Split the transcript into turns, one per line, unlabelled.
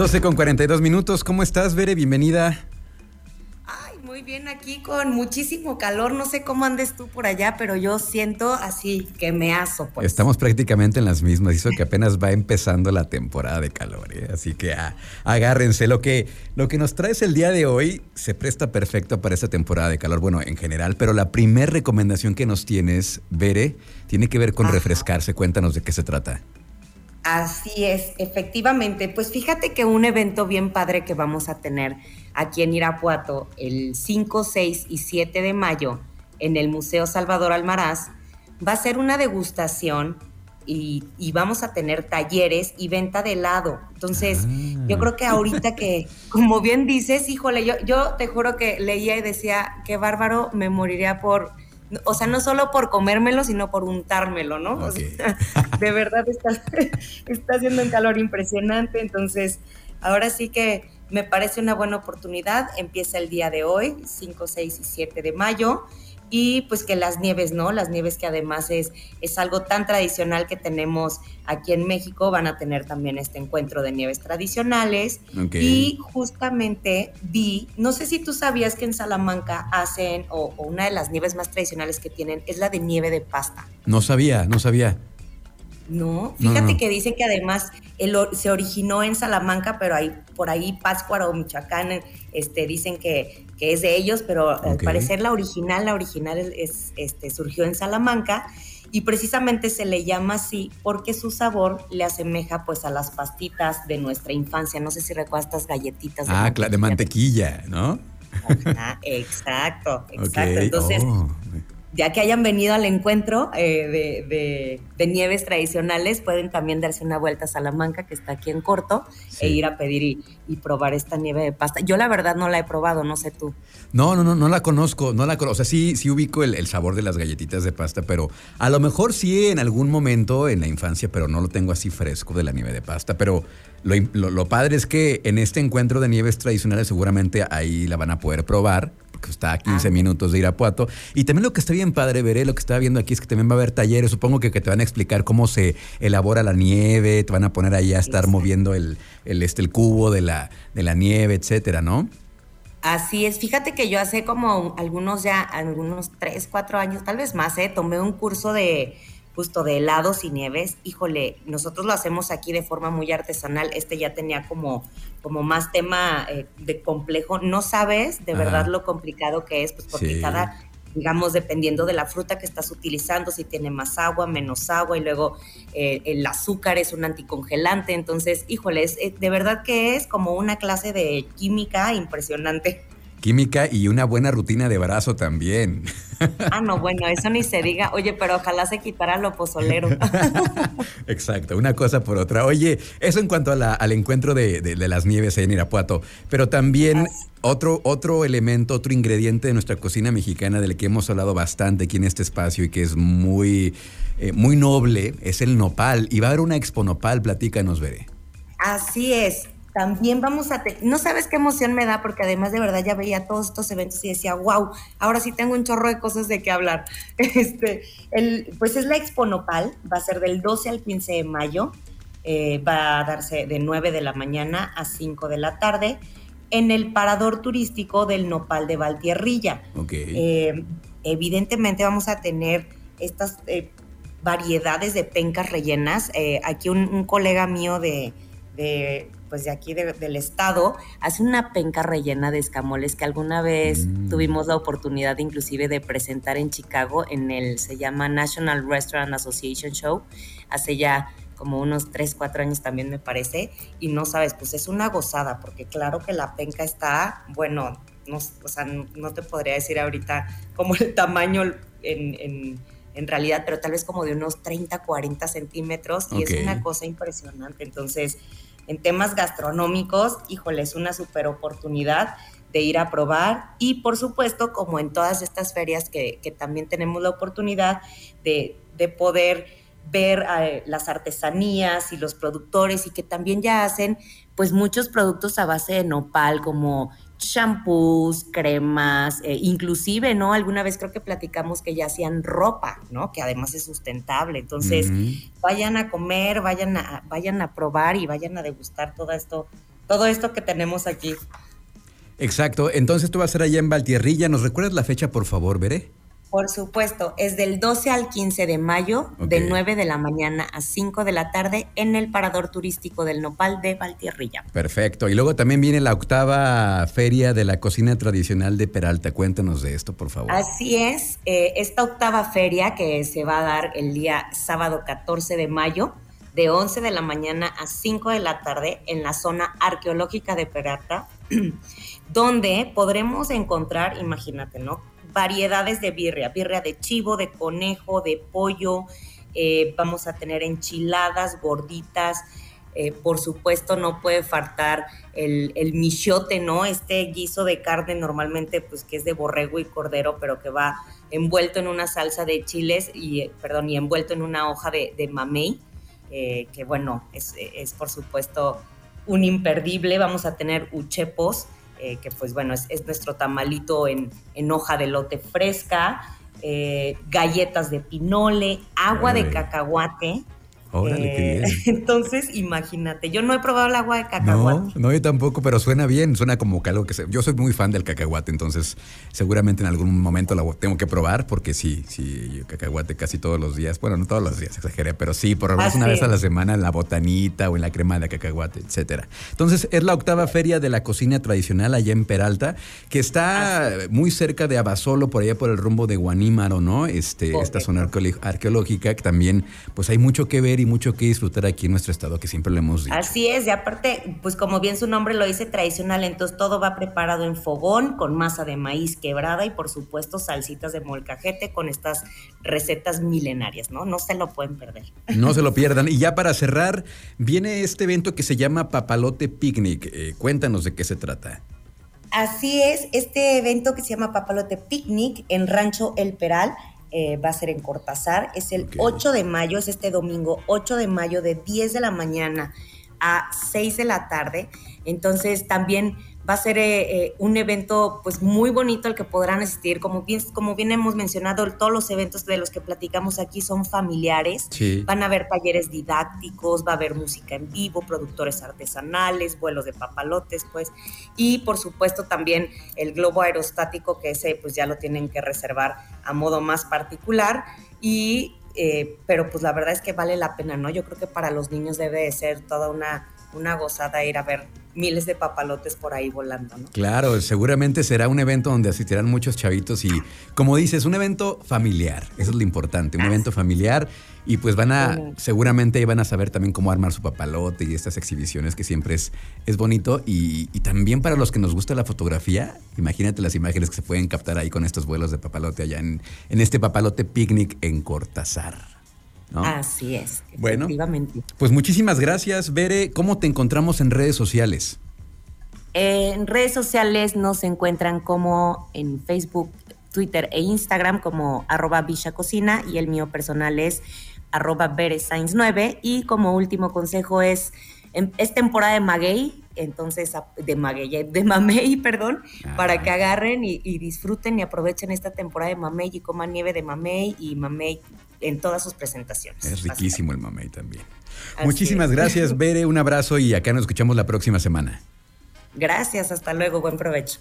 12 con 42 minutos. ¿Cómo estás, Bere? Bienvenida.
Ay, muy bien aquí con muchísimo calor. No sé cómo andes tú por allá, pero yo siento así que me aso. Pues.
Estamos prácticamente en las mismas. Hizo que apenas va empezando la temporada de calor. ¿eh? Así que ah, agárrense. Lo que, lo que nos traes el día de hoy se presta perfecto para esta temporada de calor. Bueno, en general, pero la primera recomendación que nos tienes, Bere, tiene que ver con refrescarse. Cuéntanos de qué se trata.
Así es, efectivamente. Pues fíjate que un evento bien padre que vamos a tener aquí en Irapuato el 5, 6 y 7 de mayo en el Museo Salvador Almaraz va a ser una degustación y, vamos a tener talleres y venta de helado. Entonces, yo creo que ahorita que, como bien dices, híjole, yo, yo te juro que leía y decía, qué bárbaro, me moriría por o sea, no solo por comérmelo, sino por untármelo, ¿no? de verdad está, está haciendo un calor impresionante, entonces ahora sí que me parece una buena oportunidad. Empieza el día de hoy, 5, 6 y 7 de mayo y pues que las nieves, ¿no? Las nieves que además es, es algo tan tradicional que tenemos aquí en México, van a tener también este encuentro de nieves tradicionales. Y justamente vi, no sé si tú sabías que en Salamanca hacen, o, una de las nieves más tradicionales que tienen es la de nieve de pasta.
No sabía, no sabía.
No, fíjate que dicen que además se originó en Salamanca, pero ahí, por ahí Pátzcuaro o Michoacán este, dicen que, es de ellos, pero al parecer la original, la original es, este, surgió en Salamanca y precisamente se le llama así porque su sabor le asemeja pues a las pastitas de nuestra infancia. No sé si recuerdas estas galletitas.
De ah, de mantequilla, ¿no?
exacto, exacto. Entonces, oh, ya que hayan venido al encuentro eh, de, nieves tradicionales, pueden también darse una vuelta a Salamanca, que está aquí en corto, e ir a pedir y, probar esta nieve de pasta. Yo la verdad no la he probado, no sé tú.
No, no, no, no la conozco, no la conozco. O sea, sí, sí ubico el, sabor de las galletitas de pasta, pero a lo mejor sí en algún momento en la infancia, pero no lo tengo así fresco de la nieve de pasta. Pero lo, lo padre es que en este encuentro de nieves tradicionales seguramente ahí la van a poder probar está a 15 ah. minutos de Irapuato. Y también lo que está bien padre, veré, lo que estaba viendo aquí es que también va a haber talleres, supongo que, que te van a explicar cómo se elabora la nieve, te van a poner ahí a estar moviendo el, el, este, el cubo de la, de la nieve, etcétera, ¿no?
Así es, fíjate que yo hace como algunos ya, algunos 3, 4 años, tal vez más, ¿eh? tomé un curso de justo de helados y nieves, híjole, nosotros lo hacemos aquí de forma muy artesanal, este ya tenía como, como más tema eh, de complejo, no sabes de verdad lo complicado que es, pues porque cada, digamos, dependiendo de la fruta que estás utilizando, si tiene más agua, menos agua, y luego eh, el azúcar es un anticongelante, entonces, híjole, eh, de verdad que es como una clase de química impresionante.
Química y una buena rutina de brazo también.
Ah, no, bueno, eso ni se diga. Oye, pero ojalá se quitara lo pozolero.
Exacto, una cosa por otra. Oye, eso en cuanto al encuentro de, las nieves en Irapuato, pero también otro, otro elemento, otro ingrediente de nuestra cocina mexicana del que hemos hablado bastante aquí en este espacio y que es muy, eh, muy noble, es el nopal. Y va a haber una expo nopal, platícanos, Veré.
Así es también vamos a... no sabes qué emoción me da porque además de verdad ya veía todos estos eventos y decía, wow, ahora sí tengo un chorro de cosas de qué hablar. Este, el, pues es la Expo Nopal, va a ser del 12 al 15 de mayo, eh, va a darse de 9 de la mañana a 5 de la tarde en el parador turístico del Nopal de Valtierrilla. Eh, evidentemente vamos a tener estas eh, variedades de pencas rellenas. aquí un, colega mío de pues de aquí del estado, hace una penca rellena de escamoles que alguna vez mm. tuvimos la oportunidad inclusive de presentar en Chicago en el, se llama National Restaurant Association Show, hace ya como unos 3, 4 años también me parece, y no sabes, pues es una gozada, porque claro que la penca está, bueno, no, o sea, no, te podría decir ahorita como el tamaño en, en, realidad, pero tal vez como de unos 30, 40 centímetros, y es una cosa impresionante. Entonces, en temas gastronómicos, híjole, es una super oportunidad de ir a probar y por supuesto, como en todas estas ferias que, también tenemos la oportunidad de, poder ver eh, las artesanías y los productores y que también ya hacen pues muchos productos a base de nopal como shampoos, cremas, eh, inclusive, ¿no? Alguna vez creo que platicamos que ya hacían ropa, ¿no? Que además es sustentable. Entonces, vayan a comer, vayan a, vayan a probar y vayan a degustar todo esto todo esto que tenemos aquí.
Exacto. Entonces tú vas a ser allá en Valtierrilla. ¿Nos recuerdas la fecha, por favor, Veré?
Por supuesto, es del 12 al 15 de mayo, de 9 de la mañana a 5 de la tarde, en el Parador Turístico del Nopal de Valtierrilla.
Perfecto. Y luego también viene la octava feria de la cocina tradicional de Peralta. Cuéntanos de esto, por favor.
Así es. Eh, esta octava feria que se va a dar el día sábado 14 de mayo, de 11 de la mañana a 5 de la tarde, en la zona arqueológica de Peralta, donde podremos encontrar, imagínate, ¿no? Variedades de birria, birria de chivo, de conejo, de pollo, eh, vamos a tener enchiladas, gorditas, eh, por supuesto no puede faltar el, el, michote, ¿no? Este guiso de carne normalmente pues que es de borrego y cordero, pero que va envuelto en una salsa de chiles y, perdón, y envuelto en una hoja de, mamey, eh, que bueno, es, es por supuesto un imperdible. Vamos a tener uchepos, eh, que pues bueno, es, nuestro tamalito en, hoja de lote fresca, eh, galletas de pinole, agua de cacahuate,
Órale, qué bien.
Eh, entonces, imagínate, yo no he probado el agua de cacahuate.
No, no, yo tampoco, pero suena bien, suena como que algo que se, yo soy muy fan del cacahuate, entonces seguramente en algún momento la tengo que probar porque sí, sí, cacahuate casi todos los días, bueno, no todos los días, exageré, pero sí, por lo menos una vez a la semana en la botanita o en la crema de cacahuate, etcétera. Entonces, es la octava feria de la cocina tradicional allá en Peralta, que está muy cerca de Abasolo, por allá por el rumbo de Guanímaro, ¿no? Este, esta zona arqueológica que también pues hay mucho que ver y mucho que disfrutar aquí en nuestro estado, que siempre lo hemos dicho.
Así es, y aparte, pues como bien su nombre lo dice, tradicional, entonces todo va preparado en fogón, con masa de maíz quebrada y por supuesto salsitas de molcajete con estas recetas milenarias, ¿no? No se lo pueden perder.
No se lo pierdan. Y ya para cerrar, viene este evento que se llama Papalote Picnic. Eh, cuéntanos de qué se trata.
Así es, este evento que se llama Papalote Picnic en Rancho El Peral eh, va a ser en Cortázar. Es el 8 de mayo, es este domingo, 8 de mayo, de 10 de la mañana a 6 de la tarde. Entonces también va a ser eh, eh, un evento pues muy bonito al que podrán asistir. Como bien, como bien hemos mencionado, todos los eventos de los que platicamos aquí son familiares. Van a haber talleres didácticos, va a haber música en vivo, productores artesanales, vuelos de papalotes, pues. Y por supuesto también el globo aerostático, que ese pues ya lo tienen que reservar a modo más particular. Y eh, pero pues la verdad es que vale la pena, ¿no? Yo creo que para los niños debe de ser toda una, una gozada ir a ver miles de papalotes por ahí volando, ¿no?
Claro, seguramente será un evento donde asistirán muchos chavitos y, como dices, un evento familiar, eso es lo importante, un evento familiar y pues van a, seguramente van a saber también cómo armar su papalote y estas exhibiciones que siempre es, es bonito y, también para los que nos gusta la fotografía, imagínate las imágenes que se pueden captar ahí con estos vuelos de papalote allá en, en este papalote picnic en Cortázar.
Así es,
bueno, Pues muchísimas gracias, Bere. ¿Cómo te encontramos en redes sociales?
En redes sociales nos encuentran como en Facebook, Twitter e Instagram como arroba Cocina y el mío personal es arroba 9 y como último consejo es, em, es temporada de maguey, entonces de maguey, de mamey, perdón, para ah. que agarren y, y, disfruten y aprovechen esta temporada de mamey y coman nieve de mamey y mamey en todas sus presentaciones.
Es riquísimo el mamey también. Muchísimas gracias, Bere. Un abrazo y acá nos escuchamos la próxima semana.
Gracias, hasta luego, buen provecho.